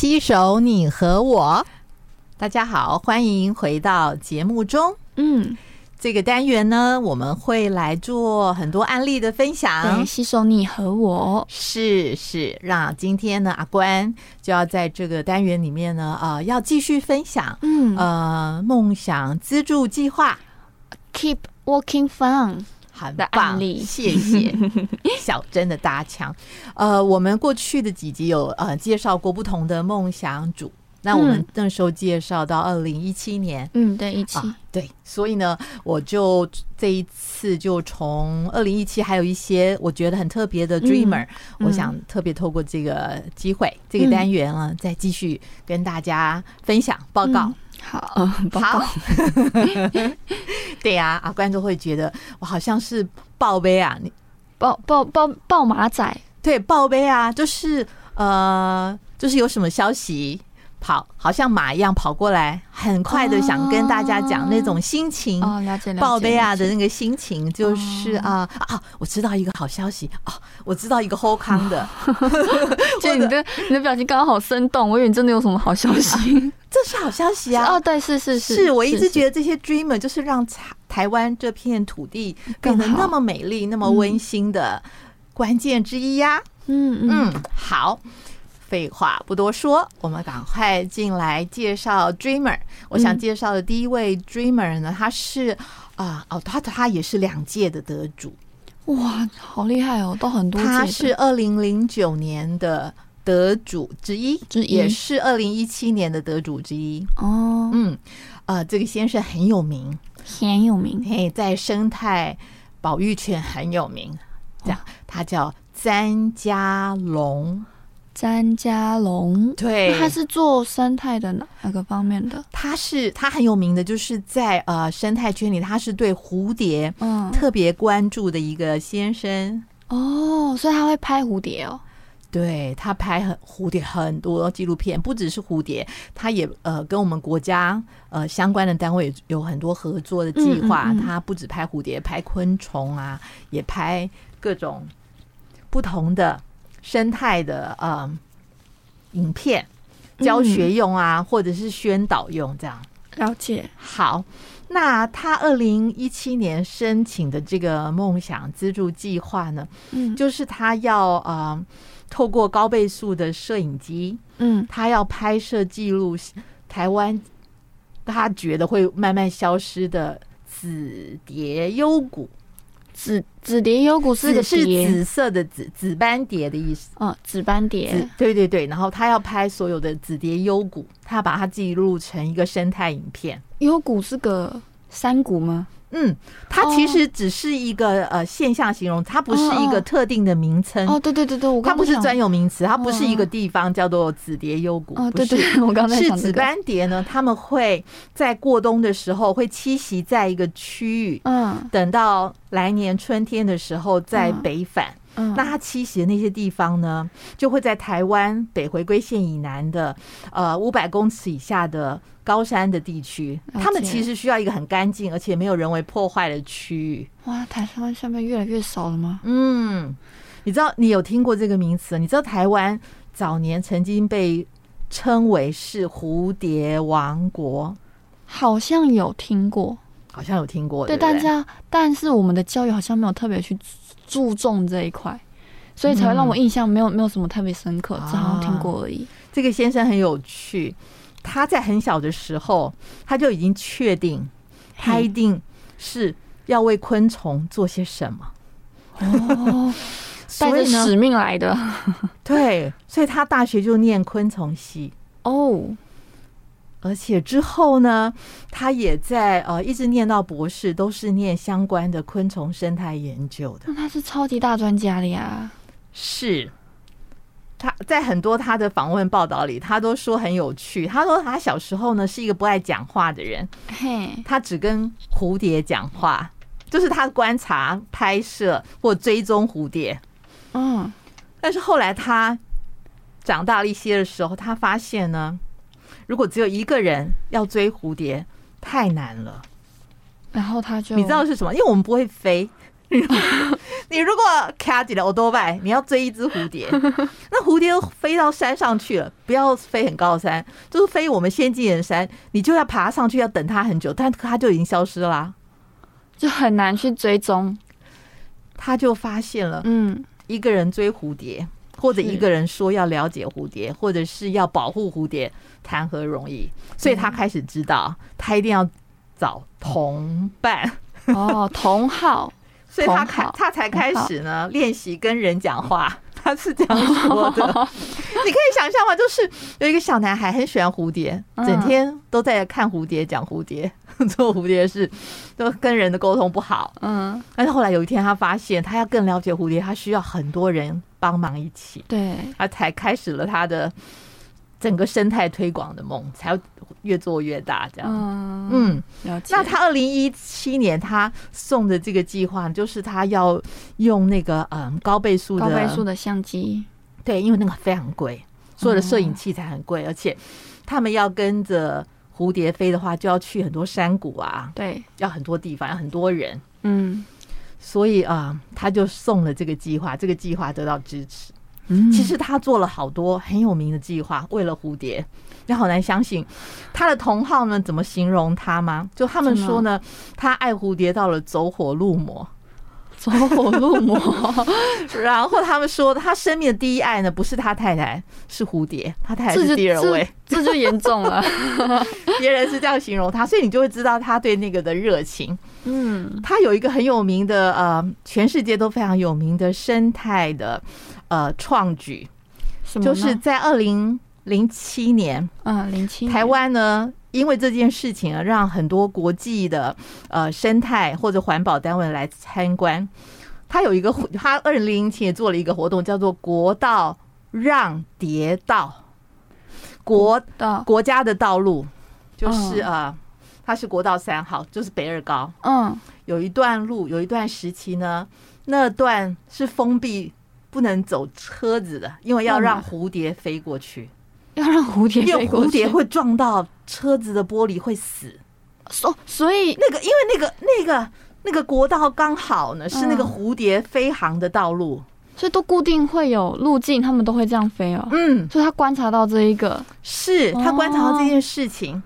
携手你和我，大家好，欢迎回到节目中。嗯，这个单元呢，我们会来做很多案例的分享。携手你和我，是是，那今天呢，阿关就要在这个单元里面呢，呃，要继续分享。嗯，呃，梦想资助计划，Keep Working Fun。很棒，谢谢。小珍的搭腔。呃，我们过去的几集有呃介绍过不同的梦想主那我们那时候介绍到二零一七年，嗯，对，一七、啊，对，所以呢，我就这一次就从二零一七还有一些我觉得很特别的 Dreamer，、嗯、我想特别透过这个机会，嗯、这个单元啊，再继续跟大家分享报告。嗯、好，报告。好，对呀，啊，观众会觉得我好像是报杯啊，你报报报报马仔，对，报杯啊，就是呃，就是有什么消息。跑，好像马一样跑过来，很快的想跟大家讲那种心情，哦，了解了解，报备啊的那个心情，就是啊啊，我知道一个好消息啊，我知道一个好康的，就你的你的表情刚刚好生动，我以为你真的有什么好消息，这是好消息啊，哦，对，是是是，是我一直觉得这些 dreamer 就是让台台湾这片土地变得那么美丽、那么温馨的关键之一呀，嗯。嗯，好。废话不多说，我们赶快进来介绍 Dreamer。我想介绍的第一位 Dreamer 呢，他是啊哦，他他也是两届的得主，哇，好厉害哦，都很多。他是二零零九年的得主之一，之一也是二零一七年的得主之一。哦，嗯，呃，这个先生很有名，很有名，嘿，在生态保育圈很有名。这样，他叫詹家龙。詹家龙，对，他是做生态的哪哪个方面的？他是他很有名的，就是在呃生态圈里，他是对蝴蝶嗯特别关注的一个先生哦，所以他会拍蝴蝶哦。对，他拍很蝴蝶很多纪录片，不只是蝴蝶，他也呃跟我们国家呃相关的单位有很多合作的计划。嗯嗯嗯，他不止拍蝴蝶，拍昆虫啊，也拍各种不同的。生态的呃影片，教学用啊，嗯、或者是宣导用这样。了解。好，那他二零一七年申请的这个梦想资助计划呢，嗯，就是他要呃透过高倍数的摄影机，嗯，他要拍摄记录台湾，他觉得会慢慢消失的紫蝶幽谷。紫紫蝶幽谷是个是紫色的紫紫斑蝶的意思。哦，紫斑蝶，对对对。然后他要拍所有的紫蝶幽谷，他要把它记录成一个生态影片。幽谷是个山谷吗？嗯，它其实只是一个呃现象形容，它不是一个特定的名称。哦，对对对对，它不是专有名词，它不是一个地方叫做紫蝶幽谷。哦，对对，我刚才是紫斑蝶呢，他们会在过冬的时候会栖息在一个区域，嗯，等到来年春天的时候再北返。嗯，那它栖息的那些地方呢，就会在台湾北回归线以南的呃五百公尺以下的高山的地区。他们其实需要一个很干净而且没有人为破坏的区域。哇，台湾下面越来越少了吗？嗯，你知道你有听过这个名词？你知道台湾早年曾经被称为是蝴蝶王国？好像有听过，好像有听过。对，大家，但是我们的教育好像没有特别去。注重这一块，所以才会让我印象没有没有什么特别深刻，只好像听过而已。这个先生很有趣，他在很小的时候他就已经确定，他一定是要为昆虫做些什么。哦，带着使命来的。对，所以他大学就念昆虫系。哦。而且之后呢，他也在呃一直念到博士，都是念相关的昆虫生态研究的。那他是超级大专家了呀！是，他在很多他的访问报道里，他都说很有趣。他说他小时候呢是一个不爱讲话的人，嘿，他只跟蝴蝶讲话，就是他观察、拍摄或追踪蝴蝶。嗯，但是后来他长大了一些的时候，他发现呢。如果只有一个人要追蝴蝶，太难了。然后他就，你知道是什么？因为我们不会飞。你如果卡起来欧多拜，你要追一只蝴蝶，那蝴蝶飞到山上去了，不要飞很高的山，就是飞我们仙境的山，你就要爬上去，要等它很久，但它就已经消失了，就很难去追踪。他就发现了，嗯，一个人追蝴蝶。或者一个人说要了解蝴蝶，或者是要保护蝴蝶，谈何容易？所以他开始知道，他一定要找同伴哦，同好，所以他开他才开始呢练习跟人讲话。他是这样说的。你可以想象吗？就是有一个小男孩很喜欢蝴蝶，整天都在看蝴蝶，讲蝴蝶，做蝴蝶事，都跟人的沟通不好。嗯，但是后来有一天，他发现他要更了解蝴蝶，他需要很多人帮忙一起。对，他才开始了他的整个生态推广的梦，才越做越大。这样，嗯。那他二零一七年他送的这个计划，就是他要用那个嗯高倍数的高倍数的相机。对，因为那个非常贵，所有的摄影器材很贵，而且他们要跟着蝴蝶飞的话，就要去很多山谷啊，对，要很多地方，要很多人，嗯，所以啊，他就送了这个计划，这个计划得到支持。嗯，其实他做了好多很有名的计划，为了蝴蝶，你好难相信他的同好们怎么形容他吗？就他们说呢，他爱蝴蝶到了走火入魔。走火入魔，然后他们说他生命的第一爱呢，不是他太太，是蝴蝶，他太太是第二位，这，就严重了。别人是这样形容他，所以你就会知道他对那个的热情。嗯，他有一个很有名的呃，全世界都非常有名的生态的呃创举，就是在二零零七年，嗯，零七台湾呢。因为这件事情啊，让很多国际的呃生态或者环保单位来参观。他有一个，他二零零七年做了一个活动，叫做“国道让蝶道”。国的国家的道路就是呃，它是国道三号，就是北二高。嗯，有一段路，有一段时期呢，那段是封闭，不能走车子的，因为要让蝴蝶飞过去。要让蝴蝶，因为蝴蝶会撞到车子的玻璃会死，所所以那个因为那个那个那个国道刚好呢是那个蝴蝶飞航的道路，所以都固定会有路径，他们都会这样飞哦。嗯，所以他观察到这一个，是他观察到这件事情，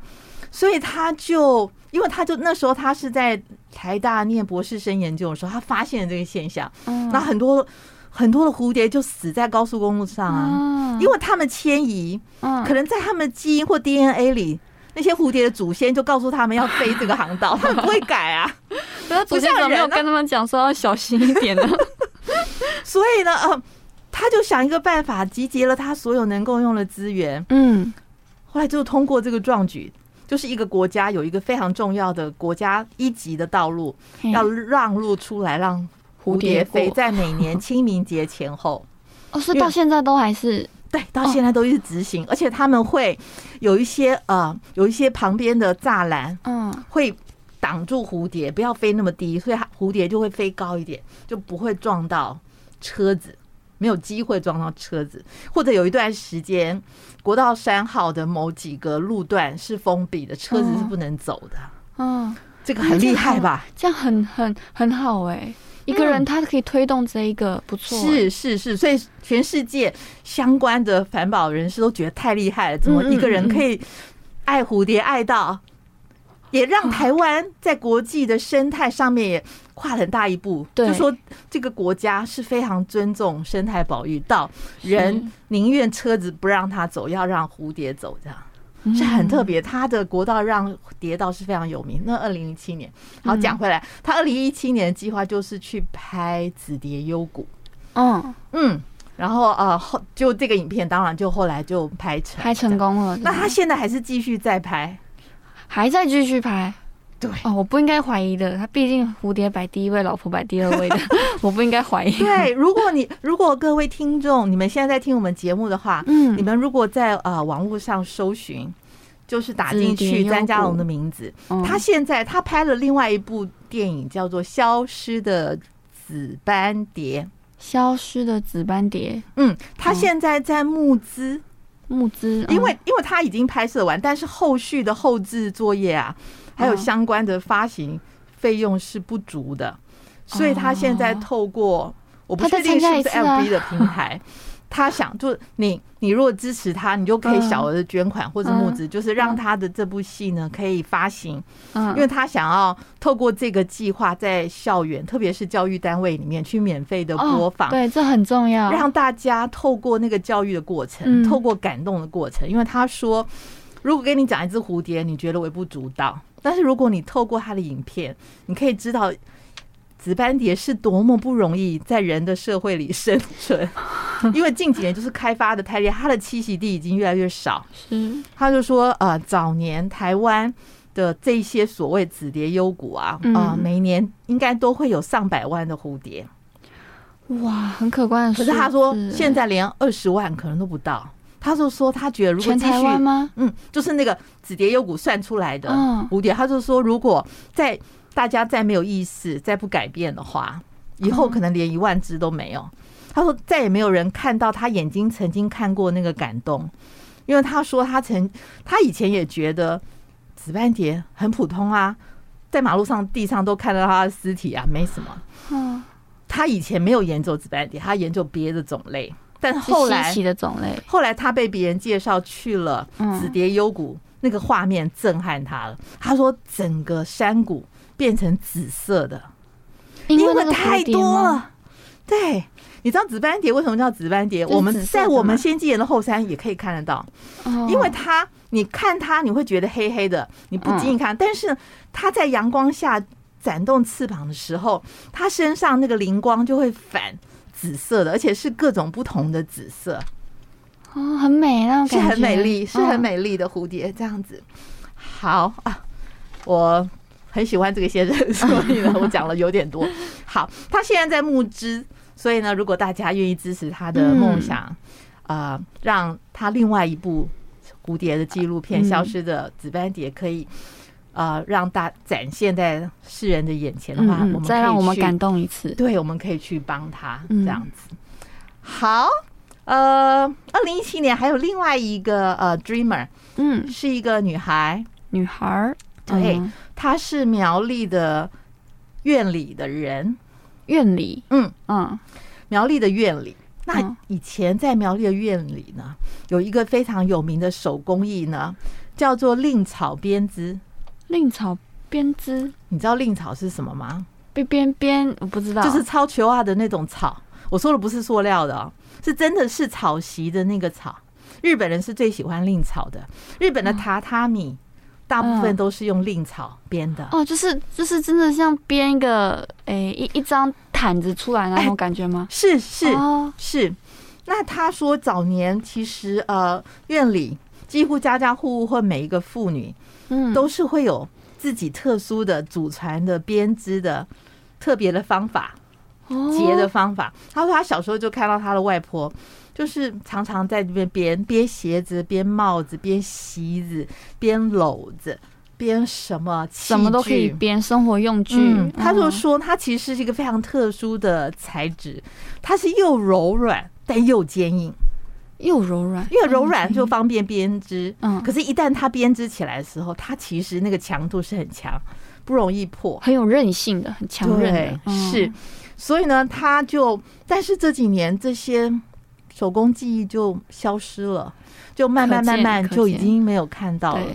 所以他就因为他就那时候他是在台大念博士生研究的时候，他发现了这个现象，那很多。很多的蝴蝶就死在高速公路上啊，因为他们迁移，可能在他们基因或 DNA 里，那些蝴蝶的祖先就告诉他们要飞这个航道，他们不会改啊。祖先有没有跟他们讲说要小心一点呢？所以呢，呃，他就想一个办法，集结了他所有能够用的资源，嗯，后来就通过这个壮举，就是一个国家有一个非常重要的国家一级的道路，要让路出来让。蝴蝶飞在每年清明节前后，哦，是到现在都还是？对，到现在都一直执行，而且他们会有一些呃，有一些旁边的栅栏，嗯，会挡住蝴蝶，不要飞那么低，所以蝴蝶就会飞高一点，就不会撞到车子，没有机会撞到车子。或者有一段时间，国道三号的某几个路段是封闭的，车子是不能走的。嗯，这个很厉害吧？这样很很很好哎。一个人他可以推动这一个不错，是是是，所以全世界相关的环保人士都觉得太厉害了，怎么一个人可以爱蝴蝶爱到，也让台湾在国际的生态上面也跨很大一步。就说这个国家是非常尊重生态保育，到人宁愿车子不让他走，要让蝴蝶走这样。是很特别，他的国道让蝶道是非常有名。那二零零七年，好讲回来，他二零一七年的计划就是去拍紫蝶幽谷。嗯嗯，然后呃后就这个影片，当然就后来就拍成拍成功了。那他现在还是继续在拍，还在继续拍。对哦，我不应该怀疑的。他毕竟蝴蝶摆第一位，老婆摆第二位的，我不应该怀疑。对，如果你如果各位听众，你们现在在听我们节目的话，嗯，你们如果在呃网络上搜寻，就是打进去詹家龙的名字，他现在他拍了另外一部电影，叫做《消失的紫斑蝶》。消失的紫斑蝶，嗯，他现在在募资，募资，因为因为他已经拍摄完，但是后续的后置作业啊。还有相关的发行费用是不足的，所以他现在透过我不确定是不是 FB 的平台，他想就你你如果支持他，你就可以小额的捐款或者募资，就是让他的这部戏呢可以发行，因为他想要透过这个计划在校园，特别是教育单位里面去免费的播放，对，这很重要，让大家透过那个教育的过程，透过感动的过程，因为他说，如果跟你讲一只蝴蝶，你觉得微不足道。但是如果你透过他的影片，你可以知道紫斑蝶是多么不容易在人的社会里生存。因为近几年就是开发的太厉害，它的栖息地已经越来越少。是，他就说，呃，早年台湾的这些所谓紫蝶幽谷啊，啊、呃，每年应该都会有上百万的蝴蝶。哇，很可观的。可是他说，现在连二十万可能都不到。他就说，他觉得如果继续，全台湾吗？嗯，就是那个紫蝶幽谷算出来的蝴蝶。他就说，如果在大家再没有意识，再不改变的话，以后可能连一万只都没有。他说，再也没有人看到他眼睛曾经看过那个感动，因为他说他曾他以前也觉得紫斑蝶很普通啊，在马路上地上都看到他的尸体啊，没什么。嗯，他以前没有研究紫斑蝶，他研究别的种类。但后来，稀奇的种类。后来他被别人介绍去了紫蝶幽谷，那个画面震撼他了。他说整个山谷变成紫色的，因为太多了。对，你知道紫斑蝶为什么叫紫斑蝶？我们在我们仙迹岩的后山也可以看得到，因为它，你看它，你会觉得黑黑的，你不经意看，但是它在阳光下展动翅膀的时候，它身上那个灵光就会反。紫色的，而且是各种不同的紫色，哦，很美那种感觉，是很美丽，是很美丽的蝴蝶，这样子。好啊，我很喜欢这个先生，所以呢，我讲了有点多。好，他现在在募资，所以呢，如果大家愿意支持他的梦想，啊、呃，让他另外一部蝴蝶的纪录片《消失的紫斑蝶》可以。呃，让大展现在世人的眼前的话，我们再让我们感动一次。对，我们可以去帮他这样子。好，呃，二零一七年还有另外一个呃，dreamer，嗯，是一个女孩，女孩，对，他是苗栗的院里的人，院里，嗯嗯，苗栗的院里。那以前在苗栗的院里呢，有一个非常有名的手工艺呢，叫做令草编织。令草编织，你知道令草是什么吗？编编编，我不知道，就是超球啊的那种草。我说的不是塑料的哦，是真的是草席的那个草。日本人是最喜欢令草的，日本的榻榻米大部分都是用蔺草编的。哦，就是就是真的像编一个诶一一张毯子出来那种感觉吗？是是是。那他说早年其实呃院里几乎家家户户或每一个妇女。嗯，都是会有自己特殊的祖传的编织的特别的方法，结的方法。他说他小时候就看到他的外婆，就是常常在这边编编鞋子、编帽子、编席子、编篓子、编什么什么都可以编生活用具。他就说它其实是一个非常特殊的材质，它是又柔软但又坚硬。又柔软，越柔软就方便编织。嗯，可是，一旦它编织起来的时候，它其实那个强度是很强，不容易破，很有韧性的，很强韧的。是，所以呢，他就，但是这几年这些手工技艺就消失了，就慢慢慢慢就已经没有看到了。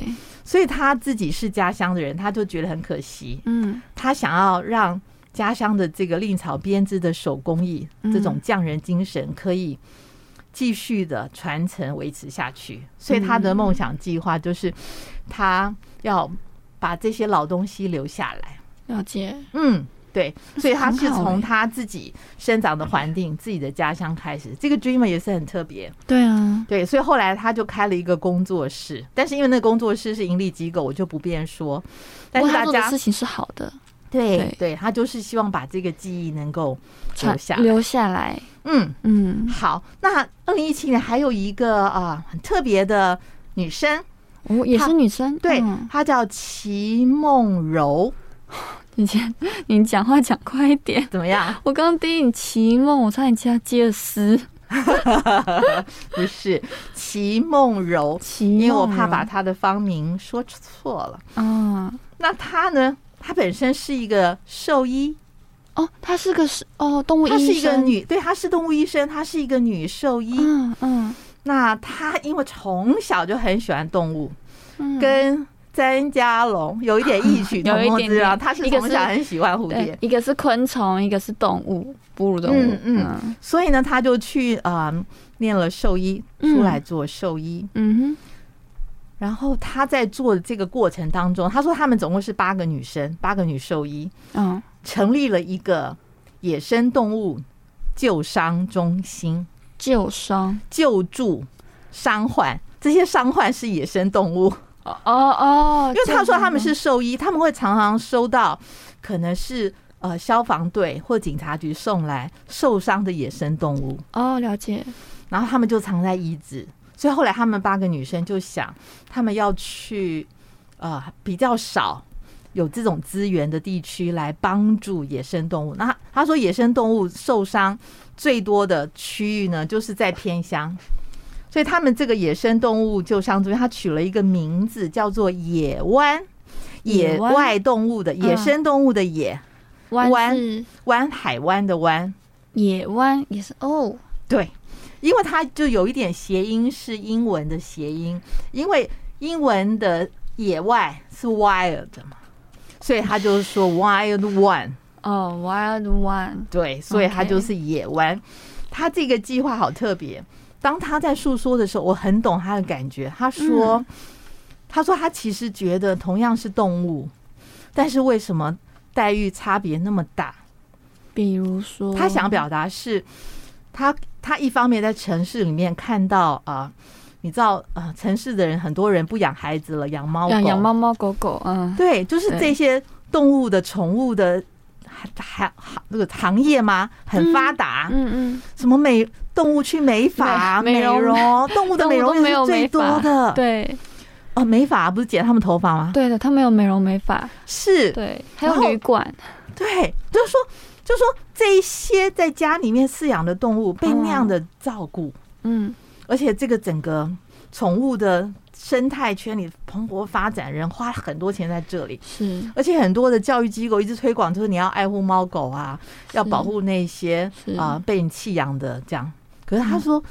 所以他自己是家乡的人，他就觉得很可惜。嗯，他想要让家乡的这个蔺草编织的手工艺，这种匠人精神可以。继续的传承维持下去，所以他的梦想计划就是他要把这些老东西留下来。了解，嗯，对，所以他是从他自己生长的环境、自己的家乡开始。这个 dreamer 也是很特别，对啊，对，所以后来他就开了一个工作室，但是因为那个工作室是盈利机构，我就不便说。但是大家事情是好的。对对，他就是希望把这个记忆能够留下留下来。嗯嗯，好。那二零一七年还有一个啊很特别的女生，哦，也是女生，对，她叫齐梦柔。你先，你讲话讲快一点，怎么样？我刚刚第一你齐梦，我差点接接了诗。不是齐梦柔，因为我怕把他的芳名说错了。嗯，那他呢？他本身是一个兽医哦，她是个是哦动物医生，她是一个女，对，她是动物医生，她是一个女兽医。嗯嗯，那她因为从小就很喜欢动物，跟詹家龙有一点异曲 同工之妙。他是从小很喜欢蝴蝶，一个是昆虫，一个是动物，哺乳动物。嗯嗯，所以呢，他就去啊念了兽医，出来做兽医。嗯哼。然后他在做的这个过程当中，他说他们总共是八个女生，八个女兽医，嗯、哦，成立了一个野生动物救伤中心。救伤、救助伤患，这些伤患是野生动物。哦哦，因为他说他们是兽医，他们会常常收到可能是呃消防队或警察局送来受伤的野生动物。哦，了解。然后他们就藏在椅子，所以后来他们八个女生就想，他们要去呃比较少有这种资源的地区来帮助野生动物。那他说野生动物受伤最多的区域呢，就是在偏乡。所以他们这个野生动物救伤中心，他取了一个名字叫做“野湾”，野外动物的野生动物的野。湾湾海湾的湾，野湾也是哦，对，因为它就有一点谐音，是英文的谐音，因为英文的野外是 wild 嘛，所以他就是说 wild one 哦，wild one，对，所以它就是野湾。他这个计划好特别。当他在诉说的时候，我很懂他的感觉。他说：“嗯、他说他其实觉得同样是动物，但是为什么待遇差别那么大？比如说，他想表达是，他他一方面在城市里面看到啊、呃，你知道啊、呃，城市的人很多人不养孩子了，养猫养，养猫猫狗狗，嗯，对，就是这些动物的宠物的。”还还那个行业吗？很发达，嗯嗯，什么美动物去美发、美容，动物的美容是最多的，对。哦，美发不是剪他们头发吗？对的，他们有美容美发，是，对，还有旅馆，对，就是说，就是说，这一些在家里面饲养的动物被那样的照顾，嗯，而且这个整个宠物的。生态圈里蓬勃发展，人花很多钱在这里，是，而且很多的教育机构一直推广，就是你要爱护猫狗啊，要保护那些啊被你弃养的这样。可是他说，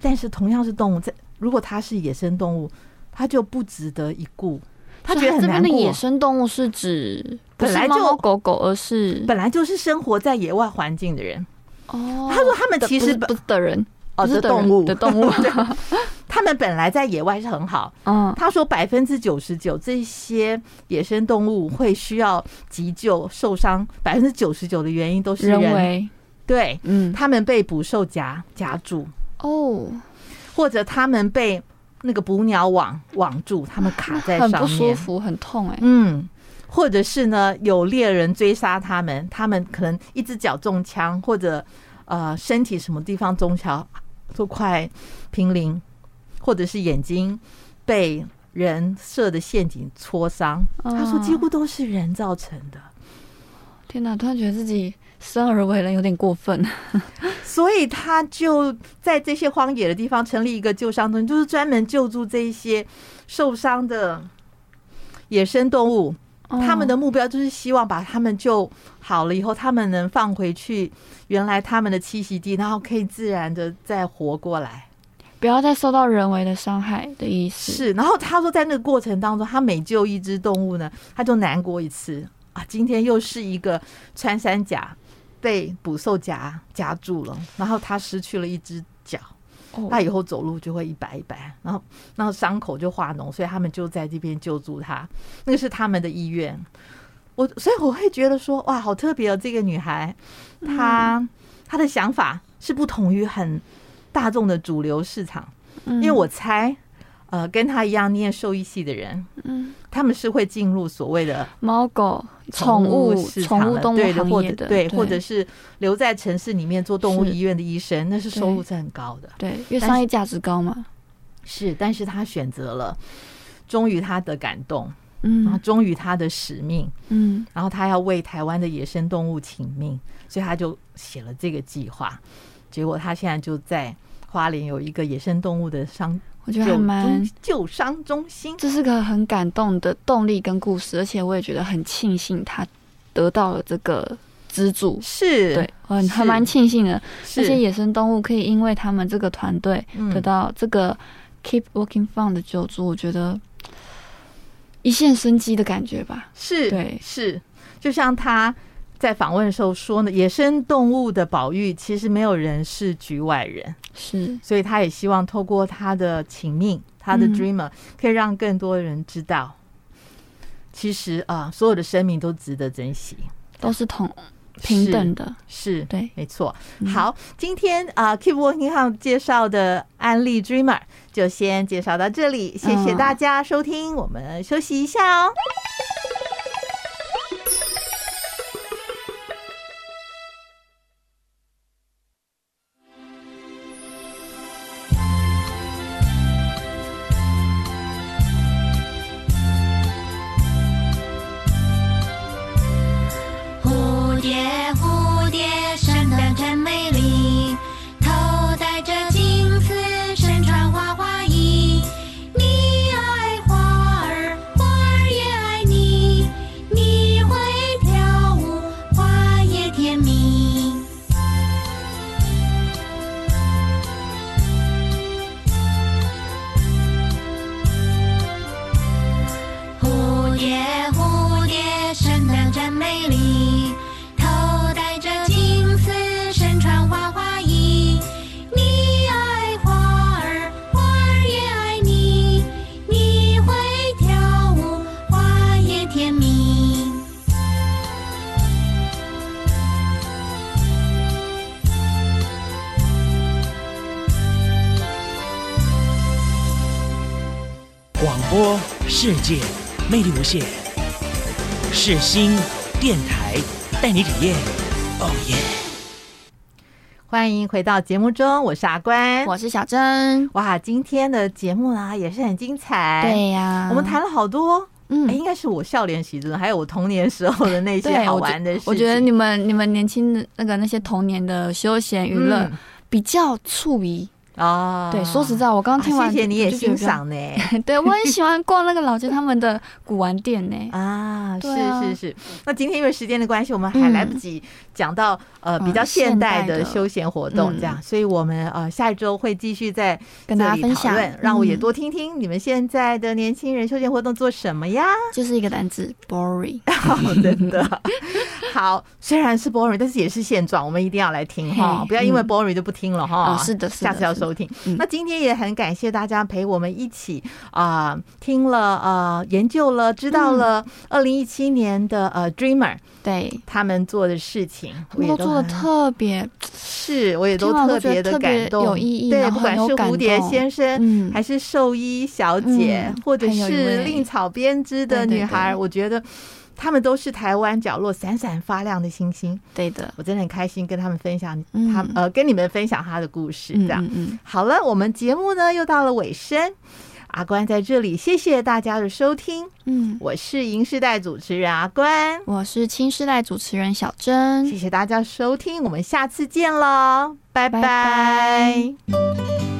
但是同样是动物，在如果它是野生动物，它就不值得一顾。他觉得很难过。野生动物是指本来就狗狗，而是本来就是生活在野外环境的人。哦，他说他们其实不是的人，哦，是动物的动物。他们本来在野外是很好，嗯，他说百分之九十九这些野生动物会需要急救受伤，百分之九十九的原因都是人，人为，对，嗯，他们被捕兽夹夹住。哦，或者他们被那个捕鸟网网住，他们卡在上面，很不舒服，很痛哎，嗯，或者是呢有猎人追杀他们，他们可能一只脚中枪，或者呃身体什么地方中枪都快濒临。或者是眼睛被人设的陷阱戳伤，他说几乎都是人造成的。天哪，突然觉得自己生而为人有点过分，所以他就在这些荒野的地方成立一个救伤中心，就是专门救助这一些受伤的野生动物。他们的目标就是希望把他们救好了以后，他们能放回去原来他们的栖息地，然后可以自然的再活过来。不要再受到人为的伤害的意思是，然后他说，在那个过程当中，他每救一只动物呢，他就难过一次啊。今天又是一个穿山甲被捕兽夹夹住了，然后他失去了一只脚，他以后走路就会一摆一摆，然后然后伤口就化脓，所以他们就在这边救助他。那个是他们的医院。我所以我会觉得说，哇，好特别哦，这个女孩，她她的想法是不同于很。大众的主流市场，因为我猜，呃，跟他一样念兽医系的人，嗯，他们是会进入所谓的猫狗宠物市场的，对的，或者对，或者是留在城市里面做动物医院的医生，那是收入是很高的，对，因为商业价值高嘛。是，但是他选择了忠于他的感动，嗯，然后忠于他的使命，嗯，然后他要为台湾的野生动物请命，所以他就写了这个计划。结果他现在就在。花莲有一个野生动物的伤，我觉得还蛮救伤中心，这是个很感动的动力跟故事，而且我也觉得很庆幸他得到了这个资助，是。对，我还蛮庆幸的。这些野生动物可以因为他们这个团队得到这个 Keep Working Fund 的救助，我觉得一线生机的感觉吧。是，对，是，就像他。在访问的时候说呢，野生动物的保育其实没有人是局外人，是，所以他也希望透过他的请命，他的 dreamer，可以让更多人知道，其实啊，所有的生命都值得珍惜，都是同平等的，是，是对，没错。好，今天啊、uh,，Keep Working Hard 介绍的案例 Dreamer 就先介绍到这里，谢谢大家收听，嗯、我们休息一下哦。世界魅力无限，世新电台带你体验。哦耶！欢迎回到节目中，我是阿关，我是小珍。哇，今天的节目呢也是很精彩。对呀、啊，我们谈了好多，嗯，应该是我少年时的，还有我童年时候的那些好玩的事情。我觉得你们你们年轻的那个那些童年的休闲娱乐比较触遗。哦，对，说实在，我刚刚听完，谢谢你也欣赏呢。对，我很喜欢逛那个老街他们的古玩店呢。啊，是是是。那今天因为时间的关系，我们还来不及讲到呃比较现代的休闲活动，这样，所以我们呃下一周会继续再跟大家分享，让我也多听听你们现在的年轻人休闲活动做什么呀？就是一个单字，boring。真的好，虽然是 boring，但是也是现状，我们一定要来听哈，不要因为 boring 就不听了哈。是的，下次要说。收听，那今天也很感谢大家陪我们一起啊、呃，听了呃，研究了，知道了二零一七年的呃，Dreamer 对。他们做的事情，我也都做的特别，是我也都特别的感动，有意义。对，不管是蝴蝶先生，嗯，还是兽医小姐，嗯、或者是令草编织的女孩，我觉得。他们都是台湾角落闪闪发亮的星星。对的，我真的很开心跟他们分享他，他呃跟你们分享他的故事。这样，嗯，嗯，好了，我们节目呢又到了尾声。阿关在这里，谢谢大家的收听。嗯，我是银世代主持人阿关，我是青世代主持人小珍。谢谢大家收听，我们下次见喽，拜拜。拜拜。